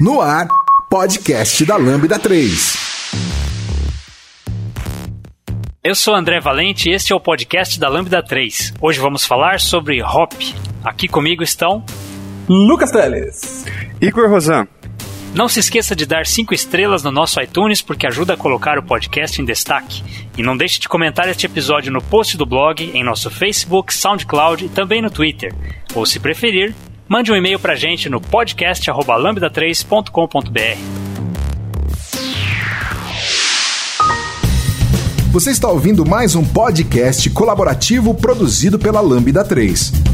No ar, podcast da Lambda 3. Eu sou André Valente e este é o podcast da Lambda 3. Hoje vamos falar sobre Hop. Aqui comigo estão Lucas Teles, Igor Rosan. Não se esqueça de dar 5 estrelas no nosso iTunes porque ajuda a colocar o podcast em destaque. E não deixe de comentar este episódio no post do blog, em nosso Facebook, SoundCloud e também no Twitter. Ou se preferir, mande um e-mail pra gente no podcast@lambda3.com.br. Você está ouvindo mais um podcast colaborativo produzido pela Lambda 3.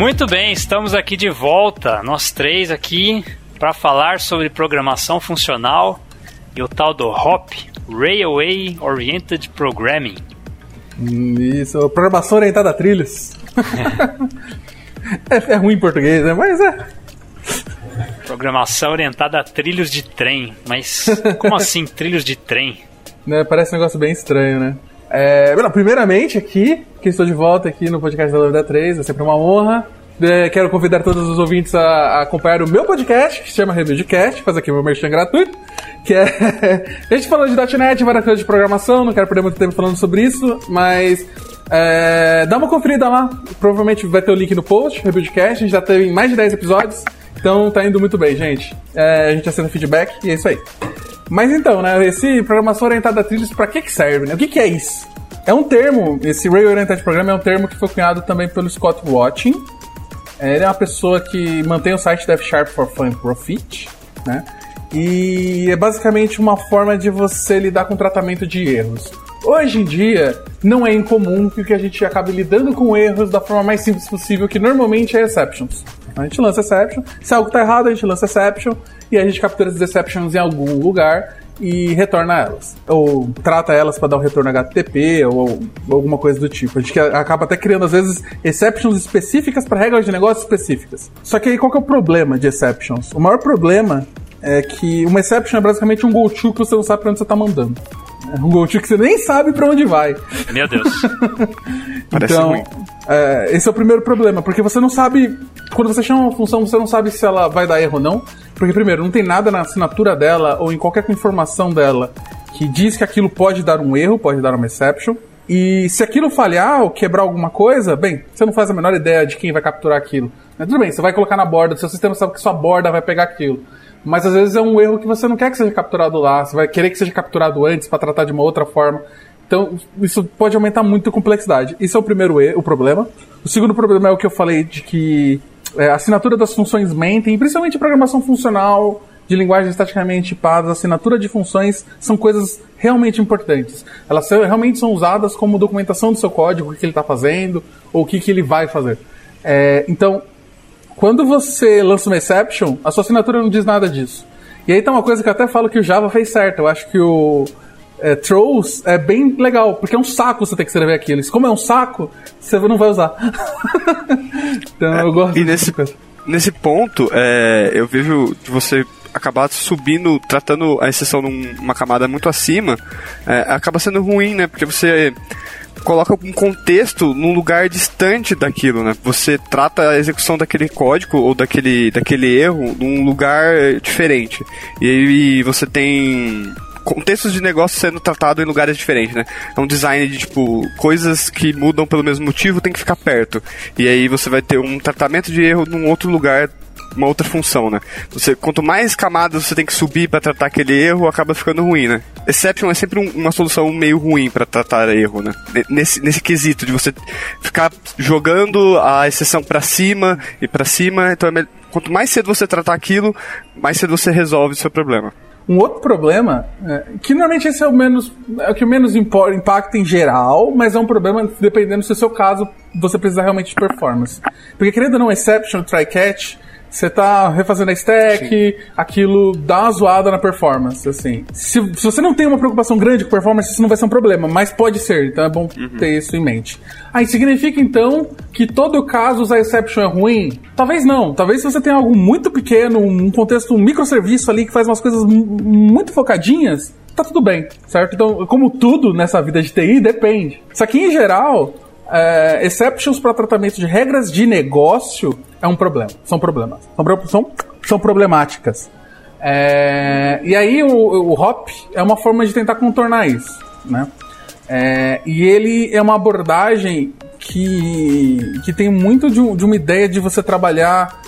Muito bem, estamos aqui de volta, nós três aqui, para falar sobre programação funcional e o tal do HOP, Railway Oriented Programming. Isso, programação orientada a trilhos. é, é ruim em português, né? Mas é. Programação orientada a trilhos de trem. Mas como assim trilhos de trem? Né, parece um negócio bem estranho, né? É, primeiramente, aqui, que estou de volta aqui no podcast da Lambda 3, é sempre uma honra. É, quero convidar todos os ouvintes a, a acompanhar o meu podcast, que se chama Review Cast, fazer aqui meu merchan gratuito, que é... a gente falou de .NET, várias coisas de programação, não quero perder muito tempo falando sobre isso, mas é, dá uma conferida lá, provavelmente vai ter o link no post, Review Cast, a gente já teve mais de 10 episódios, então tá indo muito bem, gente. É, a gente aceita feedback e é isso aí. Mas então, né, esse programação orientada a trilhos, pra que que serve, né? O que que é isso? É um termo, esse Rail Oriented Program é um termo que foi cunhado também pelo Scott Watting. Ele é uma pessoa que mantém o site Dev Sharp for Fun Profit, né? E é basicamente uma forma de você lidar com tratamento de erros. Hoje em dia, não é incomum que a gente acabe lidando com erros da forma mais simples possível, que normalmente é exceptions. A gente lança exception, se algo está errado, a gente lança exception, e a gente captura as exceptions em algum lugar e retorna elas. Ou trata elas para dar um retorno HTTP ou, ou, alguma coisa do tipo. A gente acaba até criando, às vezes, exceptions específicas para regras de negócio específicas. Só que aí qual que é o problema de exceptions? O maior problema é que uma exception é basicamente um go-to que você não sabe para onde você está mandando. É um go-to que você nem sabe para onde vai. Meu Deus. então, é, esse é o primeiro problema, porque você não sabe. Quando você chama uma função, você não sabe se ela vai dar erro ou não. Porque, primeiro, não tem nada na assinatura dela ou em qualquer informação dela que diz que aquilo pode dar um erro, pode dar uma exception. E se aquilo falhar ou quebrar alguma coisa, bem, você não faz a menor ideia de quem vai capturar aquilo. Mas tudo bem, você vai colocar na borda, seu sistema sabe que sua borda vai pegar aquilo. Mas às vezes é um erro que você não quer que seja capturado lá, você vai querer que seja capturado antes para tratar de uma outra forma. Então, isso pode aumentar muito a complexidade. Isso é o primeiro erro, o problema. O segundo problema é o que eu falei de que é, assinatura das funções mentem, principalmente programação funcional, de linguagens estaticamente tipadas, assinatura de funções são coisas realmente importantes. Elas realmente são usadas como documentação do seu código, o que ele está fazendo, ou o que, que ele vai fazer. É, então, quando você lança uma exception, a sua assinatura não diz nada disso. E aí tá uma coisa que eu até falo que o Java fez certo. Eu acho que o é, Trolls é bem legal, porque é um saco você ter que escrever aquilo. Como é um saco, você não vai usar. então É, eu gosto e nesse, nesse ponto, é, eu vejo de você acabar subindo, tratando a exceção numa camada muito acima, é, acaba sendo ruim, né? Porque você coloca um contexto num lugar distante daquilo, né? Você trata a execução daquele código ou daquele, daquele erro num lugar diferente. E aí você tem contextos de negócio sendo tratado em lugares diferentes, né? É um design de tipo coisas que mudam pelo mesmo motivo tem que ficar perto. E aí você vai ter um tratamento de erro num outro lugar uma outra função, né? Você, quanto mais camadas você tem que subir para tratar aquele erro, acaba ficando ruim, né? Exception é sempre um, uma solução meio ruim para tratar erro, né? Nesse, nesse quesito de você ficar jogando a exceção para cima e para cima, então é quanto mais cedo você tratar aquilo, mais cedo você resolve o seu problema. Um outro problema, é, que normalmente esse é o menos é o que menos impacta em geral, mas é um problema dependendo se o seu caso você precisa realmente de performance. Porque querendo ou não, exception, try catch, você tá refazendo a stack, Sim. aquilo dá uma zoada na performance, assim. Se, se, você não tem uma preocupação grande com performance, isso não vai ser um problema, mas pode ser, então é bom uhum. ter isso em mente. Aí significa então que todo caso usar exception é ruim? Talvez não. Talvez se você tem algo muito pequeno, um contexto, um microserviço ali que faz umas coisas muito focadinhas, tá tudo bem, certo? Então, como tudo nessa vida de TI, depende. Só que em geral, é, exceptions para tratamento de regras de negócio é um problema. São problemas. São, são, são problemáticas. É, e aí o, o hop é uma forma de tentar contornar isso, né? É, e ele é uma abordagem que, que tem muito de, de uma ideia de você trabalhar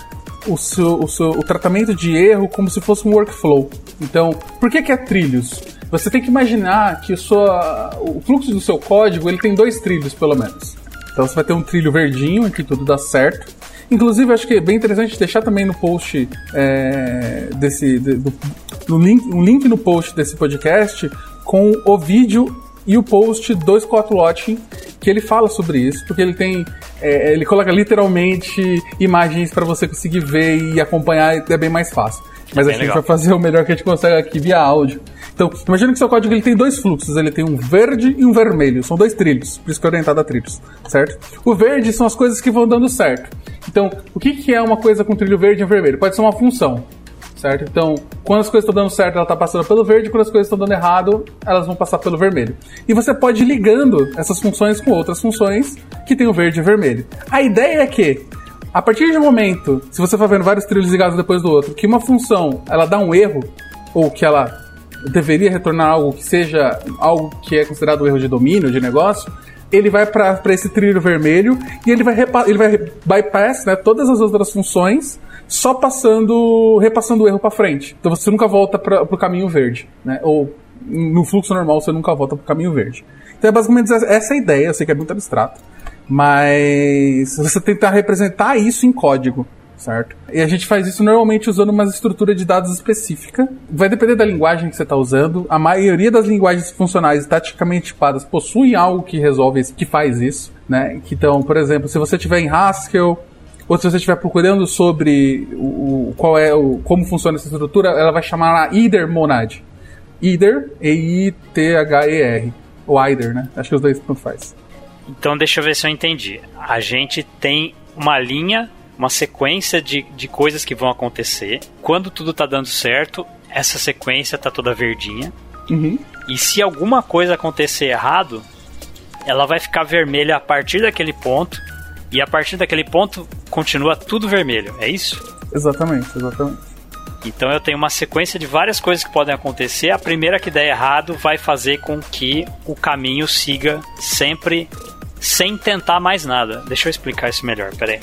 o, seu, o, seu, o tratamento de erro como se fosse um workflow. Então, por que, que é trilhos? Você tem que imaginar que o, sua, o fluxo do seu código ele tem dois trilhos, pelo menos. Então você vai ter um trilho verdinho em que tudo dá certo. Inclusive, acho que é bem interessante deixar também no post é, desse. De, do, no link, um link no post desse podcast com o vídeo e o post do Scott Watching, que ele fala sobre isso, porque ele tem. É, ele coloca literalmente imagens para você conseguir ver e acompanhar, é bem mais fácil. Mas a gente legal. vai fazer o melhor que a gente consegue aqui via áudio. Então, imagina que seu código ele tem dois fluxos, ele tem um verde e um vermelho, são dois trilhos, por isso que é orientado a trilhos, certo? O verde são as coisas que vão dando certo. Então, o que, que é uma coisa com trilho verde e vermelho? Pode ser uma função, certo? Então, quando as coisas estão dando certo, ela está passando pelo verde, quando as coisas estão dando errado, elas vão passar pelo vermelho. E você pode ir ligando essas funções com outras funções que tem o verde e vermelho. A ideia é que a partir de um momento, se você for vendo vários trilhos ligados depois do outro, que uma função ela dá um erro, ou que ela deveria retornar algo que seja algo que é considerado um erro de domínio, de negócio, ele vai para esse trilho vermelho e ele vai, ele vai bypass né, todas as outras funções só passando, repassando o erro para frente. Então você nunca volta para o caminho verde, né? Ou no fluxo normal você nunca volta para o caminho verde. Então é basicamente essa a ideia, eu sei que é muito abstrato, mas você tentar representar isso em código certo? E a gente faz isso normalmente usando uma estrutura de dados específica. Vai depender da linguagem que você está usando. A maioria das linguagens funcionais taticamente tipadas possuem algo que resolve isso, que faz isso, né? Então, por exemplo, se você tiver em Haskell ou se você estiver procurando sobre o, o, qual é o como funciona essa estrutura, ela vai chamar either monad. Either, E-I-T-H-E-R. Ou either, né? Acho que os dois tanto faz. Então deixa eu ver se eu entendi. A gente tem uma linha uma sequência de, de coisas que vão acontecer. Quando tudo tá dando certo, essa sequência tá toda verdinha. Uhum. E se alguma coisa acontecer errado, ela vai ficar vermelha a partir daquele ponto. E a partir daquele ponto continua tudo vermelho. É isso? Exatamente, exatamente. Então eu tenho uma sequência de várias coisas que podem acontecer. A primeira que der errado vai fazer com que o caminho siga sempre sem tentar mais nada. Deixa eu explicar isso melhor, peraí.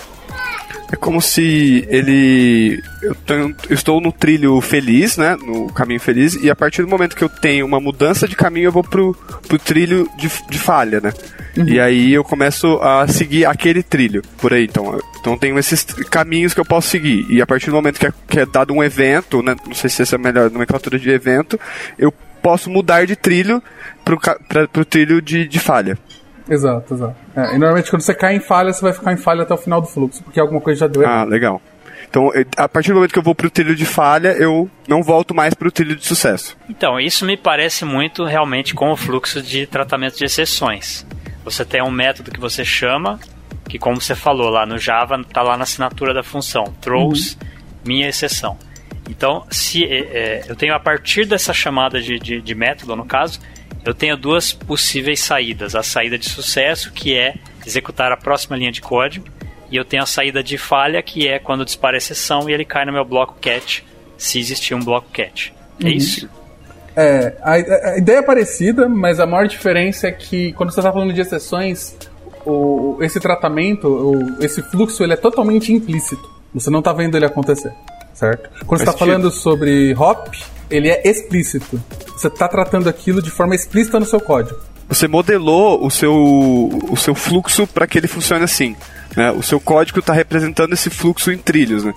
É como se ele. Eu, tenho, eu, estou no trilho feliz, né? No caminho feliz, e a partir do momento que eu tenho uma mudança de caminho, eu vou pro, pro trilho de, de falha, né? Uhum. E aí eu começo a seguir aquele trilho por aí. Então, então tenho esses caminhos que eu posso seguir. E a partir do momento que é, que é dado um evento, né? Não sei se essa é a melhor nomenclatura de evento, eu posso mudar de trilho pro, pra, pro trilho de, de falha. Exato, exato. É, e normalmente quando você cai em falha, você vai ficar em falha até o final do fluxo, porque alguma coisa já deu errado. Ah, legal. Então, a partir do momento que eu vou pro trilho de falha, eu não volto mais pro trilho de sucesso. Então, isso me parece muito realmente com o fluxo de tratamento de exceções. Você tem um método que você chama, que como você falou lá no Java, tá lá na assinatura da função, throws uhum. minha exceção. Então, se é, é, eu tenho a partir dessa chamada de, de, de método, no caso, eu tenho duas possíveis saídas. A saída de sucesso, que é executar a próxima linha de código, e eu tenho a saída de falha, que é quando dispara a exceção e ele cai no meu bloco cat, se existir um bloco cat. É uhum. isso? É, a, a, ideia é parecida, mas a maior diferença é que quando você está falando de exceções, o, esse tratamento, o, esse fluxo, ele é totalmente implícito. Você não está vendo ele acontecer, certo? Quando você está falando sobre hop, ele é explícito. Você está tratando aquilo de forma explícita no seu código. Você modelou o seu, o seu fluxo para que ele funcione assim. Né? O seu código está representando esse fluxo em trilhos. Né?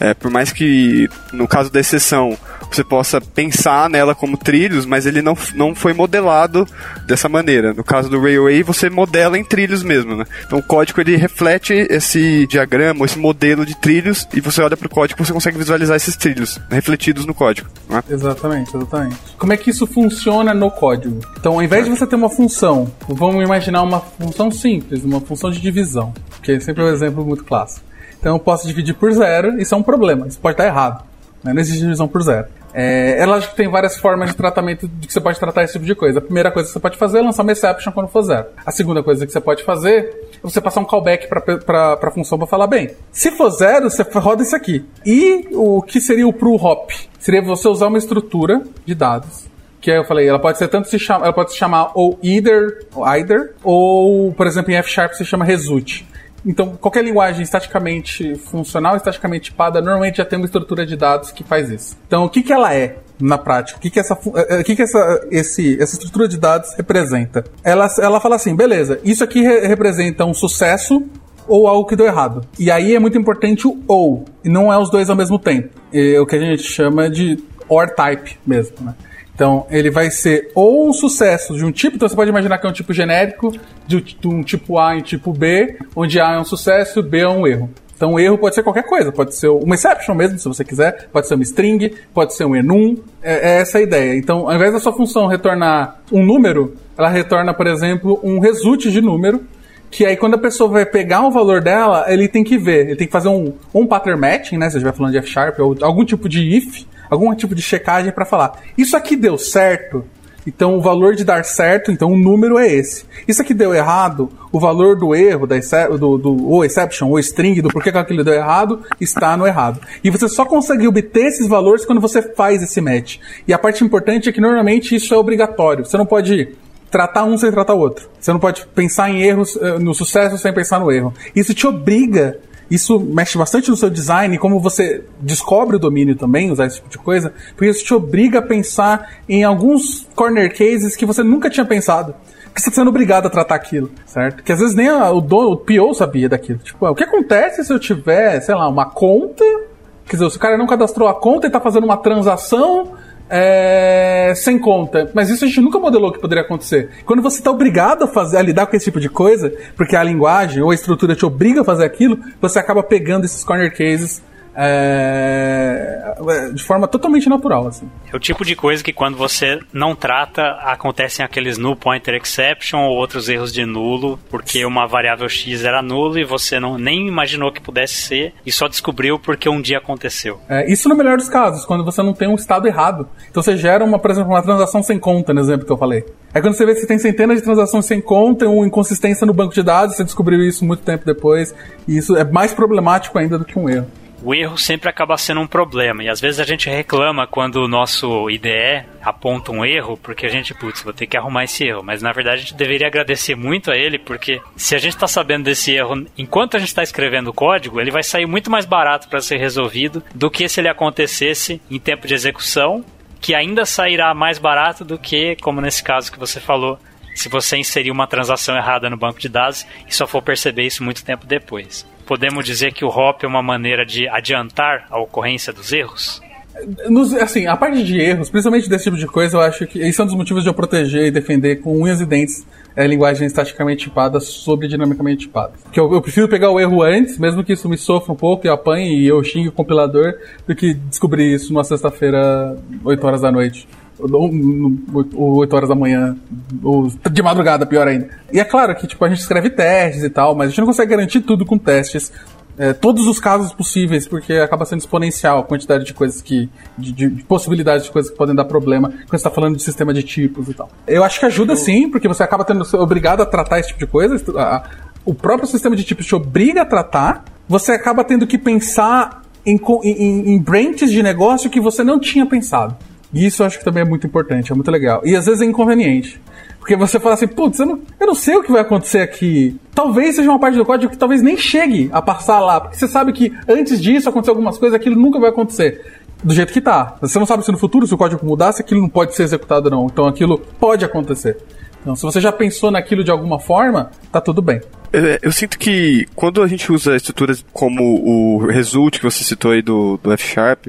É, por mais que no caso da exceção você possa pensar nela como trilhos, mas ele não, não foi modelado dessa maneira. No caso do Railway, você modela em trilhos mesmo, né? Então o código ele reflete esse diagrama, esse modelo de trilhos, e você olha para o código e você consegue visualizar esses trilhos refletidos no código. Né? Exatamente, exatamente. Como é que isso funciona no código? Então, ao invés de você ter uma função, vamos imaginar uma função simples, uma função de divisão, que é sempre um exemplo muito clássico. Então eu posso dividir por zero, isso é um problema, isso pode estar errado. Né? Não existe divisão por zero. É, é lógico que tem várias formas de tratamento de que você pode tratar esse tipo de coisa. A primeira coisa que você pode fazer é lançar uma exception quando for zero. A segunda coisa que você pode fazer é você passar um callback para a função para falar, bem, se for zero, você roda isso aqui. E o que seria o pro hop? Seria você usar uma estrutura de dados que eu falei, ela pode ser tanto se chama, ela pode se chamar ou either, ou either, ou por exemplo em F se chama result. Então, qualquer linguagem estaticamente funcional, estaticamente tipada, normalmente já tem uma estrutura de dados que faz isso. Então, o que, que ela é na prática? O que, que, essa, eh, o que, que essa, esse, essa estrutura de dados representa? Ela, ela fala assim, beleza, isso aqui re representa um sucesso ou algo que deu errado. E aí é muito importante o ou, e não é os dois ao mesmo tempo. É o que a gente chama de or type mesmo, né? Então, ele vai ser ou um sucesso de um tipo, então você pode imaginar que é um tipo genérico, de, um tipo A em tipo B, onde A é um sucesso e B é um erro. Então, o erro pode ser qualquer coisa, pode ser uma exception mesmo, se você quiser, pode ser uma string, pode ser um enum, é, é essa a ideia. Então, ao invés da sua função retornar um número, ela retorna, por exemplo, um result de número, que aí quando a pessoa vai pegar o valor dela, ele tem que ver, ele tem que fazer um, um pattern matching, né, se estiver falando de F-Sharp, ou algum tipo de if, algum tipo de checagem para falar, isso aqui deu certo, então o valor de dar certo, então o número é esse. Isso aqui deu errado, o valor do erro, da do, do, ou exception, ou string, do porquê que aquilo deu errado, está no errado. E você só consegue obter esses valores quando você faz esse match. E a parte importante é que normalmente isso é obrigatório. Você não pode tratar um sem tratar o outro. Você não pode pensar em erros, eh, no sucesso sem pensar no erro. Isso te obriga isso mexe bastante no seu design, como você descobre o domínio também, usar esse tipo de coisa, porque isso te obriga a pensar em alguns corner cases que você nunca tinha pensado. Porque você está sendo obrigado a tratar aquilo, certo? Que às vezes nem a, o dono, o PO sabia daquilo. Tipo, o que acontece se eu tiver, sei lá, uma conta, quer dizer, se o cara não cadastrou a conta e está fazendo uma transação é, sem conta. Mas isso a gente nunca modelou que poderia acontecer. Quando você está obrigado a fazer, a lidar com esse tipo de coisa, porque a linguagem ou a estrutura te obriga a fazer aquilo, você acaba pegando esses corner cases é, de forma totalmente natural. Assim. É o tipo de coisa que quando você não trata, acontecem aqueles null pointer exception ou outros erros de nulo, porque uma variável x era nulo e você não, nem imaginou que pudesse ser e só descobriu porque um dia aconteceu. É, isso no melhor dos casos, quando você não tem um estado errado. Então você gera, uma, por exemplo, uma transação sem conta, no exemplo que eu falei. É quando você vê que você tem centenas de transações sem conta, uma inconsistência no banco de dados, você descobriu isso muito tempo depois, e isso é mais problemático ainda do que um erro o erro sempre acaba sendo um problema. E às vezes a gente reclama quando o nosso IDE aponta um erro, porque a gente, putz, vou ter que arrumar esse erro. Mas na verdade a gente deveria agradecer muito a ele, porque se a gente está sabendo desse erro enquanto a gente está escrevendo o código, ele vai sair muito mais barato para ser resolvido do que se ele acontecesse em tempo de execução, que ainda sairá mais barato do que, como nesse caso que você falou, se você inserir uma transação errada no banco de dados e só for perceber isso muito tempo depois podemos dizer que o hop é uma maneira de adiantar a ocorrência dos erros? Nos, assim, a parte de erros, principalmente desse tipo de coisa, eu acho que esse é um dos motivos de eu proteger e defender com unhas e dentes é, linguagem estaticamente tipada sobre dinamicamente tipada. Que eu, eu, prefiro pegar o erro antes, mesmo que isso me sofra um pouco e apanhe e eu xingue o compilador, do que descobrir isso numa sexta-feira, 8 horas da noite 8 horas da manhã, ou de madrugada, pior ainda. E é claro que tipo, a gente escreve testes e tal, mas a gente não consegue garantir tudo com testes. É, todos os casos possíveis, porque acaba sendo exponencial a quantidade de coisas que. de, de, de possibilidades de coisas que podem dar problema quando você está falando de sistema de tipos e tal. Eu acho que ajuda sim, porque você acaba tendo obrigado a tratar esse tipo de coisa. A, o próprio sistema de tipos te obriga a tratar, você acaba tendo que pensar em, em, em branches de negócio que você não tinha pensado. E isso eu acho que também é muito importante, é muito legal. E às vezes é inconveniente. Porque você fala assim, putz, eu não, eu não sei o que vai acontecer aqui. Talvez seja uma parte do código que talvez nem chegue a passar lá. Porque você sabe que antes disso acontecer algumas coisas, aquilo nunca vai acontecer. Do jeito que tá. Você não sabe se no futuro, se o código mudar, se aquilo não pode ser executado ou não. Então aquilo pode acontecer. Então, se você já pensou naquilo de alguma forma, tá tudo bem. É, eu sinto que quando a gente usa estruturas como o result que você citou aí do, do F Sharp,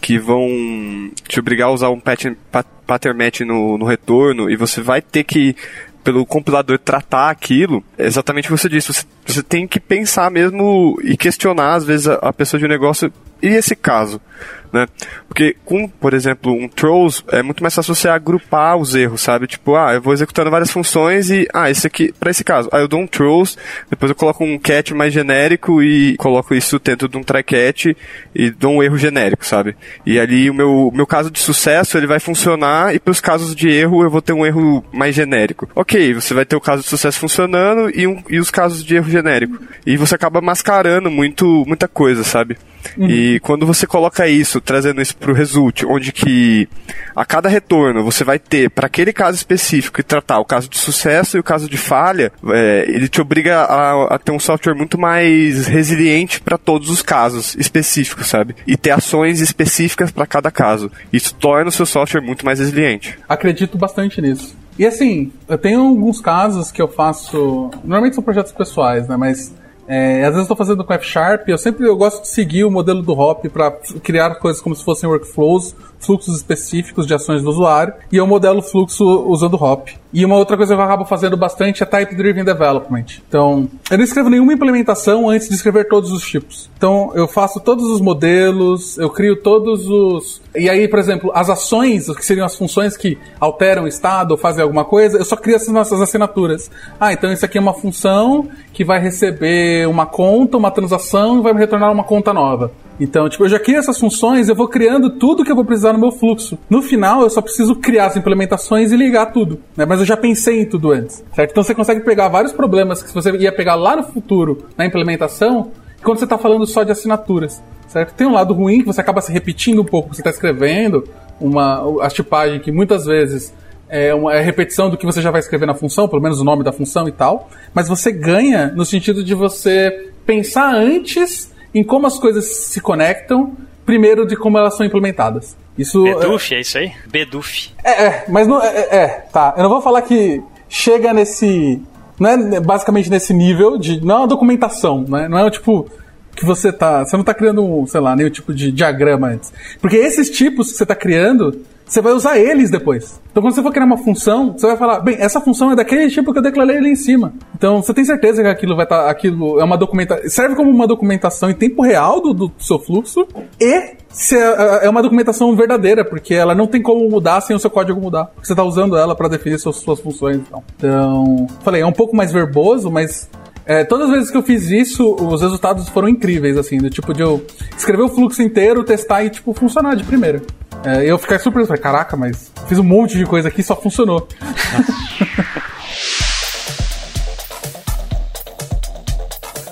que vão te obrigar a usar um pattern, pattern match no, no retorno e você vai ter que pelo compilador tratar aquilo, é exatamente o que você disse. Você, você tem que pensar mesmo e questionar, às vezes, a, a pessoa de um negócio. E esse caso? Né? Porque com, por exemplo, um throws, é muito mais fácil você agrupar os erros, sabe? Tipo, ah, eu vou executando várias funções e, ah, esse aqui, para esse caso, aí eu dou um throws, depois eu coloco um catch mais genérico e coloco isso dentro de um try catch e dou um erro genérico, sabe? E ali o meu, meu caso de sucesso, ele vai funcionar e para os casos de erro eu vou ter um erro mais genérico. Ok, você vai ter o caso de sucesso funcionando e, um, e os casos de erro genérico. E você acaba mascarando muito, muita coisa, sabe? Uhum. E quando você coloca isso, trazendo isso para o result, onde que a cada retorno você vai ter para aquele caso específico e tratar o caso de sucesso e o caso de falha, é, ele te obriga a, a, ter um software muito mais resiliente para todos os casos específicos, sabe? E ter ações específicas para cada caso. Isso torna o seu software muito mais resiliente. Acredito bastante nisso. E assim, eu tenho alguns casos que eu faço. Normalmente são projetos pessoais, né? Mas é, às vezes estou fazendo com F Sharp, eu sempre eu gosto de seguir o modelo do Hop para criar coisas como se fossem workflows, fluxos específicos de ações do usuário, e eu modelo fluxo usando Hop. E uma outra coisa que eu acabo fazendo bastante é Type Driven Development. Então, eu não escrevo nenhuma implementação antes de escrever todos os tipos. Então, eu faço todos os modelos, eu crio todos os. E aí, por exemplo, as ações, que seriam as funções que alteram o estado ou fazem alguma coisa, eu só crio essas nossas assinaturas. Ah, então isso aqui é uma função que vai receber uma conta, uma transação e vai me retornar uma conta nova. Então, tipo, eu já crio essas funções, eu vou criando tudo que eu vou precisar no meu fluxo. No final, eu só preciso criar as implementações e ligar tudo, né? Mas eu já pensei em tudo antes, certo? Então você consegue pegar vários problemas que você ia pegar lá no futuro na implementação, quando você está falando só de assinaturas, certo? Tem um lado ruim que você acaba se repetindo um pouco, você está escrevendo uma a tipagem que muitas vezes é uma é repetição do que você já vai escrever na função, pelo menos o nome da função e tal, mas você ganha no sentido de você pensar antes em como as coisas se conectam, primeiro de como elas são implementadas. Isso Beduf, é, é isso aí? Beduf. É, é mas não. É, é, é, tá. Eu não vou falar que chega nesse. Não é basicamente nesse nível de. Não é uma documentação, né? Não é tipo que você tá. Você não tá criando, sei lá, nenhum tipo de diagrama antes. Porque esses tipos que você tá criando você vai usar eles depois. Então, quando você for criar uma função, você vai falar, bem, essa função é daquele tipo que eu declarei ali em cima. Então, você tem certeza que aquilo vai estar, tá, aquilo é uma documentação, serve como uma documentação em tempo real do, do seu fluxo e é, é, é, uma documentação verdadeira, porque ela não tem como mudar sem o seu código mudar. Você está usando ela para definir suas, suas funções. Então. então, falei, é um pouco mais verboso, mas é, todas as vezes que eu fiz isso, os resultados foram incríveis, assim, do tipo de eu escrever o fluxo inteiro, testar e, tipo, funcionar de primeira. É, eu fiquei surpreso, falei, caraca, mas fiz um monte de coisa aqui e só funcionou.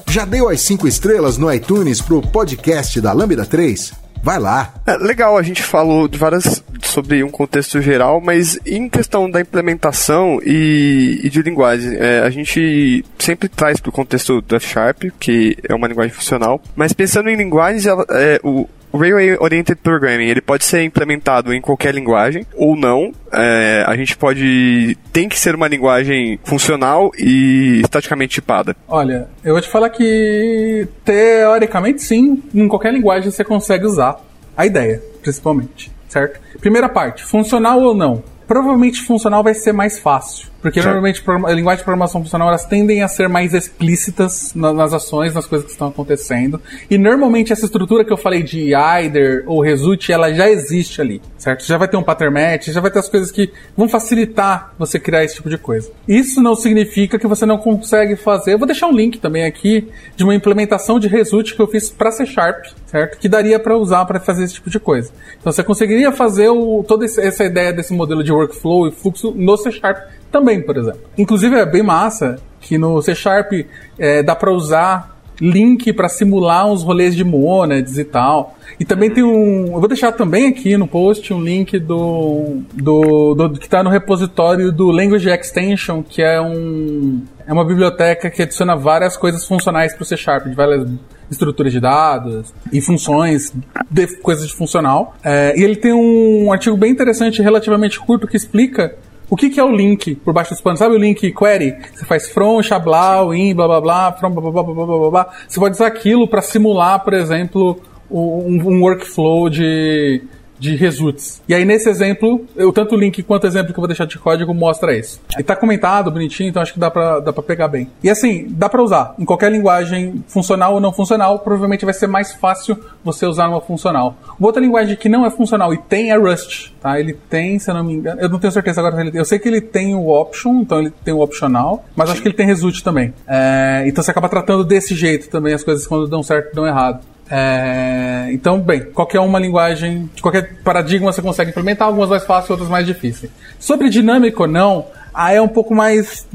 Já deu as cinco estrelas no iTunes pro podcast da Lambda 3? Vai lá. É, legal, a gente falou de várias sobre um contexto geral, mas em questão da implementação e, e de linguagem, é, a gente sempre traz para o contexto do F Sharp, que é uma linguagem funcional, mas pensando em linguagens, ela, é, o, o Railway Oriented Programming ele pode ser implementado em qualquer linguagem ou não. É, a gente pode tem que ser uma linguagem funcional e estaticamente tipada. Olha, eu vou te falar que teoricamente sim, em qualquer linguagem você consegue usar a ideia, principalmente, certo? Primeira parte, funcional ou não? Provavelmente funcional vai ser mais fácil. Porque certo. normalmente a linguagem de programação funcional elas tendem a ser mais explícitas na, nas ações, nas coisas que estão acontecendo. E normalmente essa estrutura que eu falei de either ou result, ela já existe ali, certo? Já vai ter um pattern match, já vai ter as coisas que vão facilitar você criar esse tipo de coisa. Isso não significa que você não consegue fazer. Eu vou deixar um link também aqui de uma implementação de result que eu fiz para C Sharp, certo? Que daria para usar para fazer esse tipo de coisa. Então você conseguiria fazer o, toda essa ideia desse modelo de workflow e fluxo no C Sharp também, por exemplo. Inclusive é bem massa que no C Sharp é, dá para usar link para simular uns rolês de monads e tal. E também tem um. Eu vou deixar também aqui no post um link do. do, do que está no repositório do Language Extension, que é um. É uma biblioteca que adiciona várias coisas funcionais para o C Sharp, de várias estruturas de dados e funções, de coisas de funcional. É, e ele tem um artigo bem interessante, relativamente curto, que explica O que, que é o link por baixo dos panos? Sabe o link query? Você faz from, xablau, in, blá blá blá, from, blá blá blá blá blá blá. Você pode usar aquilo para simular, por exemplo, um, um workflow de de results. E aí, nesse exemplo, eu tanto o link quanto o exemplo que eu vou deixar de código mostra isso. E tá comentado, bonitinho, então acho que dá pra, dá pra pegar bem. E assim, dá pra usar. Em qualquer linguagem, funcional ou não funcional, provavelmente vai ser mais fácil você usar uma funcional. Uma outra linguagem que não é funcional e tem é Rust, tá? Ele tem, se eu não me engano, eu não tenho certeza agora se ele tem. Eu sei que ele tem o option, então ele tem o optional, mas acho que ele tem result também. É, então você acaba tratando desse jeito também as coisas quando dão certo e dão errado. É, então, bem, qualquer uma linguagem, de qualquer paradigma você consegue implementar, algumas mais fáceis, outras mais difíceis. Sobre dinâmico ou não, aí é um pouco mais.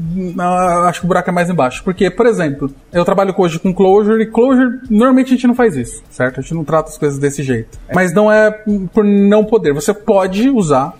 Acho que o buraco é mais embaixo. Porque, por exemplo, eu trabalho hoje com Clojure e Clojure, normalmente a gente não faz isso, certo? A gente não trata as coisas desse jeito. Mas não é por não poder. Você pode usar,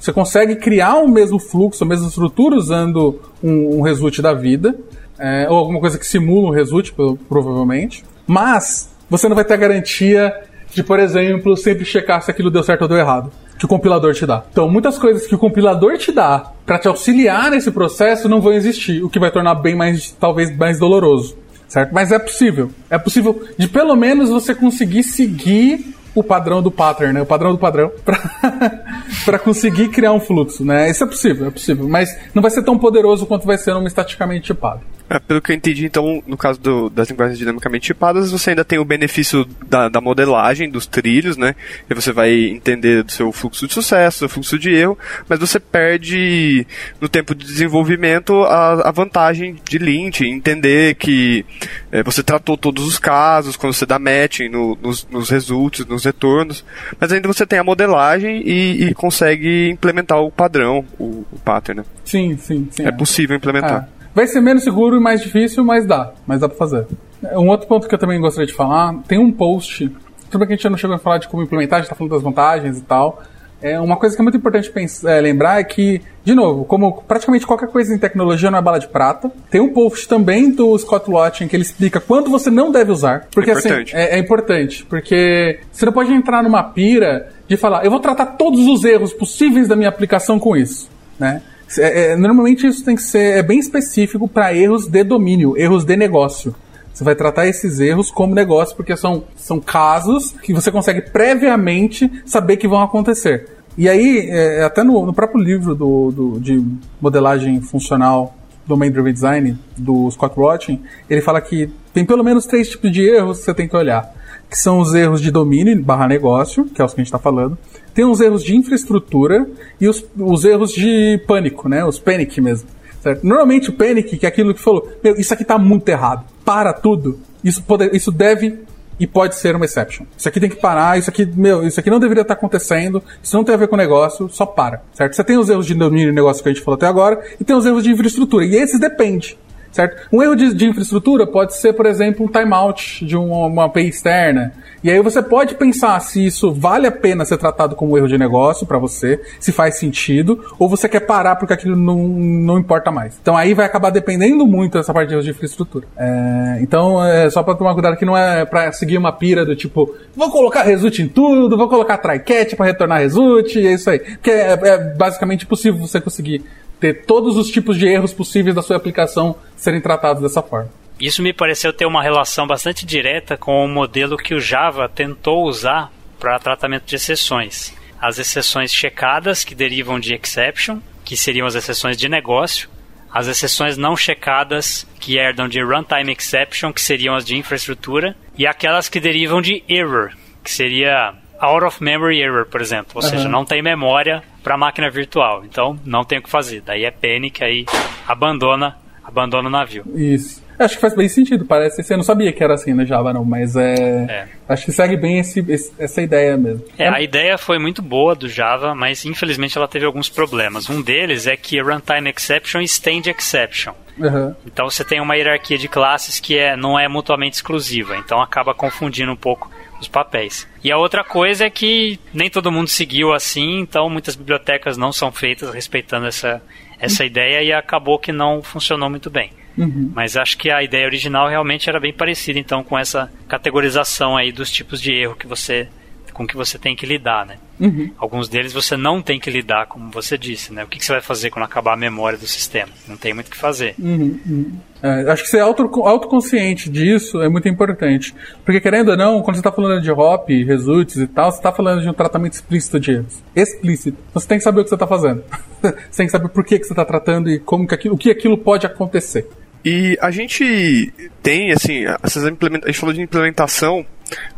você consegue criar o mesmo fluxo, a mesma estrutura usando um, um result da vida, é, ou alguma coisa que simula um result, provavelmente. Mas você não vai ter a garantia de, por exemplo, sempre checar se aquilo deu certo ou deu errado. Que o compilador te dá. Então, muitas coisas que o compilador te dá para te auxiliar nesse processo não vão existir, o que vai tornar bem mais, talvez, mais doloroso. Certo? Mas é possível. É possível de pelo menos você conseguir seguir o padrão do pattern, né? O padrão do padrão para conseguir criar um fluxo, né? Isso é possível, é possível, mas não vai ser tão poderoso quanto vai ser numa estaticamente tipado. É, pelo que eu entendi, então, no caso do, das linguagens dinamicamente tipadas, você ainda tem o benefício da, da, modelagem dos trilhos, né? E você vai entender do seu fluxo de sucesso, do fluxo de erro, mas você perde no tempo de desenvolvimento a, a vantagem de lint, entender que é, você tratou todos os casos, quando você dá matching no, nos, nos results, nos retornos, mas ainda você tem a modelagem e, e consegue implementar o padrão, o, o pattern, né? Sim, sim, sim. É, é. possível implementar. É. Vai ser menos seguro e mais difícil, mas dá. Mas dá pra fazer. Um outro ponto que eu também gostaria de falar, tem um post, tudo bem que a gente não chegou a falar de como implementar, a gente tá falando das vantagens e tal. É, uma coisa que é muito importante pensar, é, lembrar é que, de novo, como praticamente qualquer coisa em tecnologia não é bala de prata, tem um post também do Scott Watson que ele explica quando você não deve usar. Porque é assim, é, é importante. Porque você não pode entrar numa pira de falar, eu vou tratar todos os erros possíveis da minha aplicação com isso. Né? É, é, normalmente isso tem que ser é bem específico para erros de domínio, erros de negócio. Você vai tratar esses erros como negócio, porque são, são casos que você consegue previamente saber que vão acontecer. E aí, é, até no, no, próprio livro do, do, de modelagem funcional Domain Driven Design, do Scott Rotting, ele fala que tem pelo menos três tipos de erros que você tem que olhar. Que são os erros de domínio barra negócio, que é os que a gente está falando tem os erros de infraestrutura e os, os erros de pânico, né? Os panic mesmo. Certo? Normalmente o panic, que é aquilo que falou, meu, isso aqui tá muito errado. Para tudo. Isso, pode, isso deve e pode ser uma exception. Isso aqui tem que parar, isso aqui, meu, isso aqui não deveria estar acontecendo, isso não tem a ver com o negócio, só para, certo? Você tem os erros de domínio e negócio que a gente falou até agora, e tem os erros de infraestrutura, e esses depende certo? Um erro de, de, infraestrutura pode ser, por exemplo, um timeout de uma, uma API externa. E aí você pode pensar se isso vale a pena ser tratado como erro de negócio para você, se faz sentido, ou você quer parar porque aquilo não, não importa mais. Então aí vai acabar dependendo muito dessa parte de erros de infraestrutura. É, então, é só para tomar cuidado que não é para seguir uma pira do tipo, vou colocar result em tudo, vou colocar try-catch para retornar result, e é isso aí. Porque é, é basicamente impossível você conseguir ter todos os tipos de erros possíveis da sua aplicação serem tratados dessa forma. Isso me pareceu ter uma relação bastante direta com o modelo que o Java tentou usar para tratamento de exceções. As exceções checadas, que derivam de exception, que seriam as exceções de negócio, as exceções não checadas, que herdam de runtime exception, que seriam as de infraestrutura, e aquelas que derivam de error, que seria out of memory error, por exemplo, ou uhum. seja, não tem memória para máquina virtual, então não tem o que fazer. Daí é panic, aí abandona, abandona o navio. Isso. Acho que faz bem sentido, parece. Você não sabia que era assim no Java, não, mas é. é. Acho que segue bem esse, esse, essa ideia mesmo. É, a ideia foi muito boa do Java, mas infelizmente ela teve alguns problemas. Um deles é que runtime exception estende exception. Uhum. Então você tem uma hierarquia de classes que é, não é mutuamente exclusiva, então acaba confundindo um pouco os papéis. E a outra coisa é que nem todo mundo seguiu assim, então muitas bibliotecas não são feitas respeitando essa, essa uhum. ideia e acabou que não funcionou muito bem. Uhum. Mas acho que a ideia original realmente era bem parecida então com essa categorização aí dos tipos de erro que você com que você tem que lidar, né? Uhum. Alguns deles você não tem que lidar, como você disse, né? O que, que você vai fazer quando acabar a memória do sistema? Não tem muito o que fazer. Uhum, uhum. É, acho que ser auto, autoconsciente disso é muito importante. Porque, querendo ou não, quando você está falando de hop, results e tal, você está falando de um tratamento explícito de erros. Explícito. Você tem que saber o que você está fazendo. você tem que saber por que, que você está tratando e como que aquilo, o que aquilo pode acontecer. E a gente tem, assim, essas implementa a gente falou de implementação,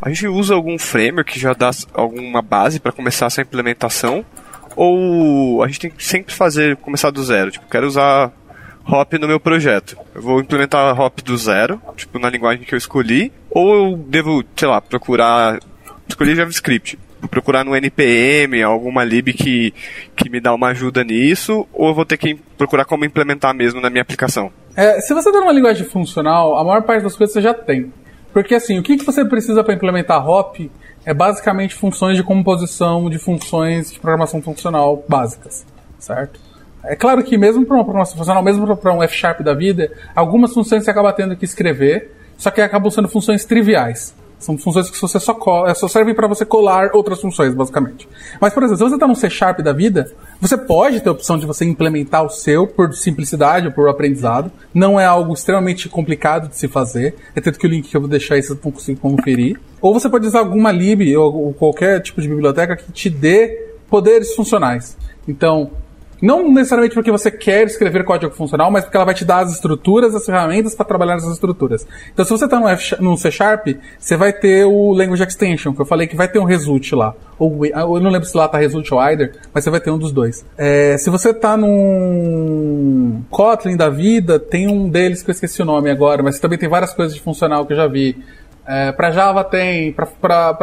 a gente usa algum framework que já dá alguma base para começar essa implementação? Ou a gente tem que sempre fazer, começar do zero? Tipo, quero usar hop no meu projeto. Eu vou implementar hop do zero, tipo, na linguagem que eu escolhi, ou eu devo, sei lá, procurar, escolher JavaScript, procurar no NPM, alguma lib que, que me dá uma ajuda nisso, ou eu vou ter que procurar como implementar mesmo na minha aplicação? É, se você está numa linguagem funcional, a maior parte das coisas você já tem. Porque assim, o que, que você precisa para implementar hop é basicamente funções de composição de funções de programação funcional básicas, certo? É claro que mesmo para uma programação funcional, mesmo para um F-Sharp da vida, algumas funções você acaba tendo que escrever, só que acabam sendo funções triviais. São funções que você só, cola, só servem para você colar outras funções, basicamente. Mas, por exemplo, se você está num C Sharp da vida, você pode ter a opção de você implementar o seu por simplicidade ou por aprendizado. Não é algo extremamente complicado de se fazer. É tanto que o link que eu vou deixar aí vocês vão conseguir conferir. Ou você pode usar alguma lib ou qualquer tipo de biblioteca que te dê poderes funcionais. Então, não necessariamente porque você quer escrever código funcional, mas porque ela vai te dar as estruturas, as ferramentas para trabalhar nessas estruturas. Então, se você está no, F, no C Sharp, você vai ter o Language Extension, que eu falei que vai ter um result lá. Ou, eu não lembro se lá está result ou either, mas você vai ter um dos dois. É, se você está num Kotlin da vida, tem um deles que eu esqueci o nome agora, mas também tem várias coisas de funcional que eu já vi. É, para Java tem, para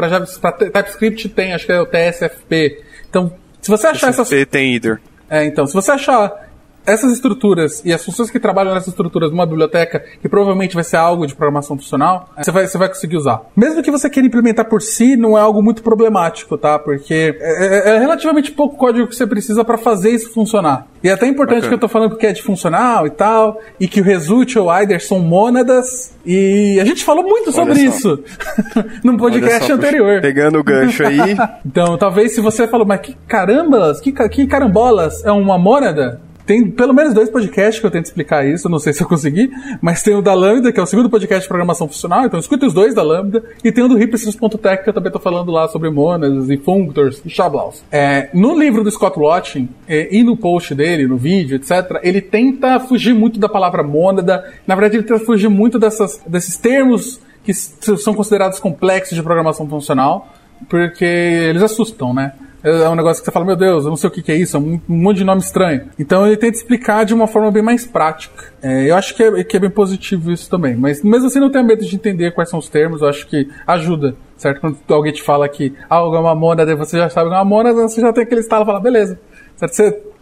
TypeScript tem, acho que é o TSFP. Então, se você achar TSFP essas. tem either. É, então, se você achar essas estruturas e as funções que trabalham nessas estruturas numa biblioteca, que provavelmente vai ser algo de programação funcional, você vai, você vai conseguir usar. Mesmo que você queira implementar por si, não é algo muito problemático, tá? Porque é, é, é relativamente pouco código que você precisa para fazer isso funcionar. E é até importante Bacana. que eu tô falando que é de funcional e tal, e que o result e o either são mônadas, e a gente falou muito sobre isso num podcast só, anterior. Pegando o gancho aí. então, talvez se você falou, mas que carambas, que, que carambolas, é uma mônada? Tem pelo menos dois podcasts que eu tento explicar isso, não sei se eu consegui, mas tem o da Lambda, que é o segundo podcast de programação funcional, então escute os dois da Lambda, e tem o do Hipsters.tech, que eu também tô falando lá sobre monas e functors e shablaus. É, no livro do Scott Watching, é, e no post dele, no vídeo, etc., ele tenta fugir muito da palavra mônada, na verdade ele tenta fugir muito dessas, desses termos que são considerados complexos de programação funcional, porque eles assustam, né? É um negócio que você fala, meu Deus, eu não sei o que, que é isso, é um, um, monte de nome estranho. Então ele tenta explicar de uma forma bem mais prática. É, eu acho que é, que é bem positivo isso também. Mas mesmo assim, não tenha medo de entender quais são os termos, eu acho que ajuda, certo? Quando alguém te fala que algo é uma mônada, você já sabe que é uma mônada, você já tem aquele estalo e fala, beleza. Certo? Você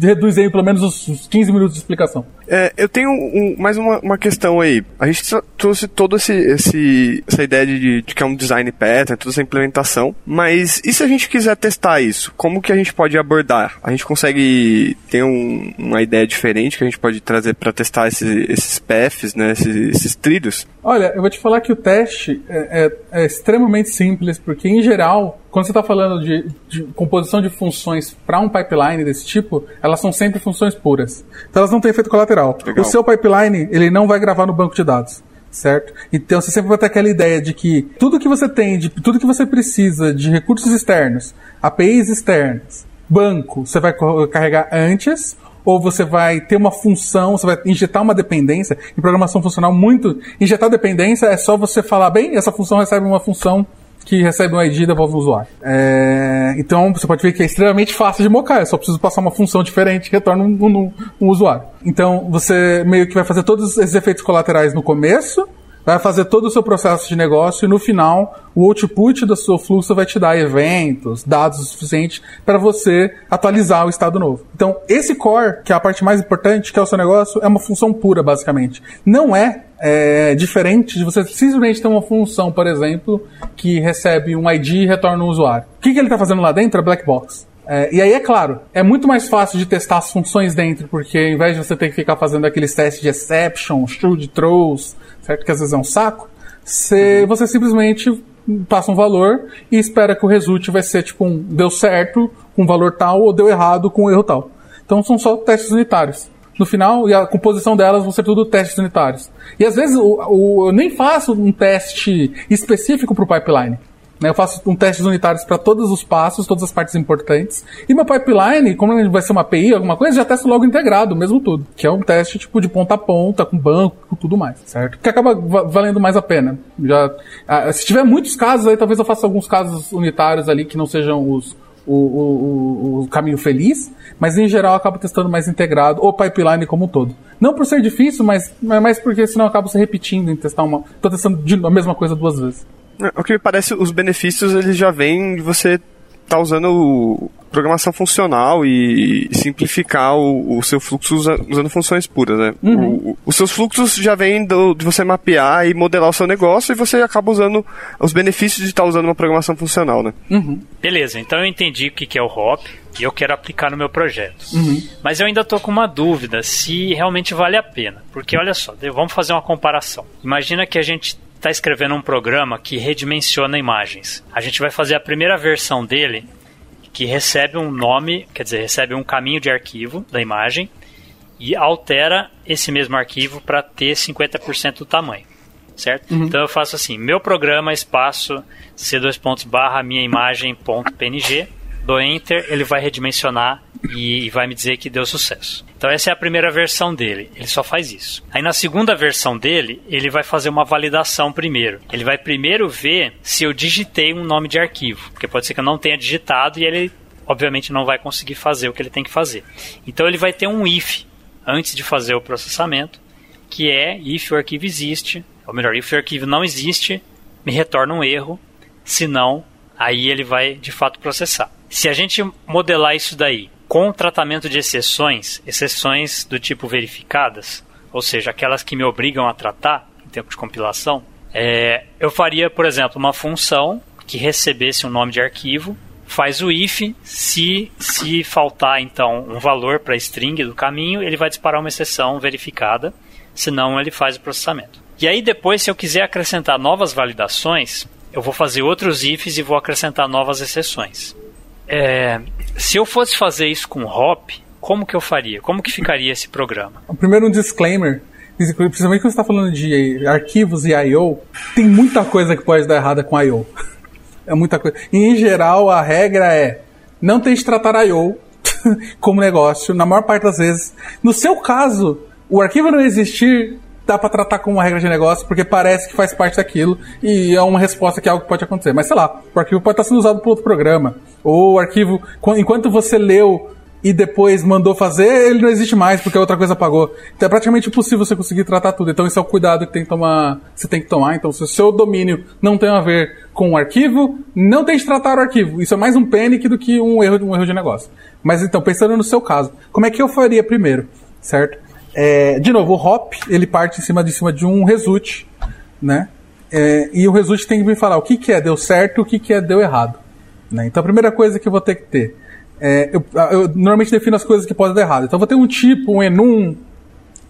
reduz aí pelo menos os 15 minutos de explicação. É, eu tenho um, mais uma, uma questão aí. A gente trouxe toda esse, esse, essa ideia de, de, que é um design pattern, toda essa implementação, mas e se a gente quiser testar isso? Como que a gente pode abordar? A gente consegue ter um, uma ideia diferente que a gente pode trazer para testar esse, esses paths, né, esses, esses, trilhos? Olha, eu vou te falar que o teste é, é, é extremamente simples, porque em geral quando você está falando de, de, composição de funções para um pipeline desse tipo, elas são sempre funções puras. Então elas não têm efeito colateral. Legal. O seu pipeline, ele não vai gravar no banco de dados. Certo? Então você sempre vai ter aquela ideia de que tudo que você tem, de tudo que você precisa de recursos externos, APIs externas, banco, você vai carregar antes ou você vai ter uma função, você vai injetar uma dependência. Em programação funcional, muito. Injetar dependência é só você falar, bem, essa função recebe uma função que recebe um ID e devolve o usuário. É, então você pode ver que é extremamente fácil de mocar, eu só preciso passar uma função diferente que retorna um, um, um usuário. Então você meio que vai fazer todos esses efeitos colaterais no começo, vai fazer todo o seu processo de negócio e no final o output do seu fluxo vai te dar eventos, dados o suficiente para você atualizar o estado novo. Então, esse core, que é a parte mais importante, que é o seu negócio, é uma função pura, basicamente. Não é, é diferente de você simplesmente ter uma função, por exemplo, que recebe um ID e retorna um usuário. O que, que ele está fazendo lá dentro? É black box. É, e aí, é claro, é muito mais fácil de testar as funções dentro, porque ao invés de você ter que ficar fazendo aqueles testes de exception, should, throws, certo? Que às vezes é um saco, você, uhum. você simplesmente passa um valor e espera que o result vai ser tipo um deu certo com valor tal ou deu errado com erro tal. Então são só testes unitários. No final, e a composição delas vão ser tudo testes unitários. E às vezes o, o, eu nem faço um teste específico para o pipeline. Né? Eu faço um testes unitários para todos os passos, todas as partes importantes. E meu pipeline, como ele vai ser uma API, alguma coisa, já testo logo integrado, mesmo tudo. Que é um teste tipo de ponta a ponta, com banco, com tudo mais, certo? Que acaba valendo mais a pena. Já, ah, se tiver muitos casos, aí talvez eu faça alguns casos unitários ali que não sejam os, o, o, o, caminho feliz, mas em geral eu acabo testando mais integrado, o pipeline como um todo. Não por ser difícil, mas, mas porque senão eu acabo se repetindo em testar uma. Tô testando a mesma coisa duas vezes. O que me parece, os benefícios eles já vêm de você tá usando programação funcional e simplificar o, o seu fluxo usa, usando funções puras, né? Uhum. O, os seus fluxos já vêm do, de você mapear e modelar o seu negócio e você acaba usando os benefícios de estar tá usando uma programação funcional, né? Uhum. Beleza, então eu entendi o que é o hop e eu quero aplicar no meu projeto. Uhum. Mas eu ainda estou com uma dúvida se realmente vale a pena. Porque olha só, vamos fazer uma comparação. Imagina que a gente está escrevendo um programa que redimensiona imagens. A gente vai fazer a primeira versão dele que recebe um nome, quer dizer, recebe um caminho de arquivo da imagem e altera esse mesmo arquivo para ter 50% do tamanho. Certo? Uhum. Então eu faço assim: meu programa espaço c2 pontos barra minha imagem ponto png dou enter, ele vai redimensionar e, e vai me dizer que deu sucesso. Então essa é a primeira versão dele, ele só faz isso. Aí na segunda versão dele, ele vai fazer uma validação primeiro. Ele vai primeiro ver se eu digitei um nome de arquivo, porque pode ser que eu não tenha digitado e ele obviamente não vai conseguir fazer o que ele tem que fazer. Então ele vai ter um if antes de fazer o processamento, que é if o arquivo existe, ou melhor, if o arquivo não existe, me retorna um erro, se não, aí ele vai de fato processar. Se a gente modelar isso daí com tratamento de exceções, exceções do tipo verificadas, ou seja, aquelas que me obrigam a tratar em tempo de compilação, é, eu faria, por exemplo, uma função que recebesse um nome de arquivo, faz o if, se, se faltar então um valor para a string do caminho, ele vai disparar uma exceção verificada, senão ele faz o processamento. E aí depois, se eu quiser acrescentar novas validações, eu vou fazer outros ifs e vou acrescentar novas exceções. É, se eu fosse fazer isso com Hop, como que eu faria? Como que ficaria esse programa? Primeiro um disclaimer. Principalmente quando você está falando de arquivos e I.O., tem muita coisa que pode dar errada com I.O. É muita coisa. E, em geral, a regra é não tente tratar I.O. como negócio, na maior parte das vezes. No seu caso, o arquivo não existir dá para tratar como uma regra de negócio, porque parece que faz parte daquilo e é uma resposta que é algo que pode acontecer. Mas sei lá, o arquivo pode estar sendo usado por outro programa. Ou o arquivo, enquanto você leu e depois mandou fazer, ele não existe mais porque a outra coisa apagou. Então é praticamente impossível você conseguir tratar tudo. Então esse é o cuidado que tem que tomar, você tem que tomar. Então se o seu domínio não tem a ver com o arquivo, não tem que tratar o arquivo. Isso é mais um panic do que um erro, um erro de negócio. Mas então, pensando no seu caso, como é que eu faria primeiro, certo? É, de novo, o hop ele parte em cima de cima de um result, né? É, e o result tem que me falar o que, que é deu certo o que, que é deu errado. Né? Então a primeira coisa que eu vou ter que ter. É, eu, eu, normalmente defino as coisas que podem dar errado. Então eu vou ter um tipo, um enum,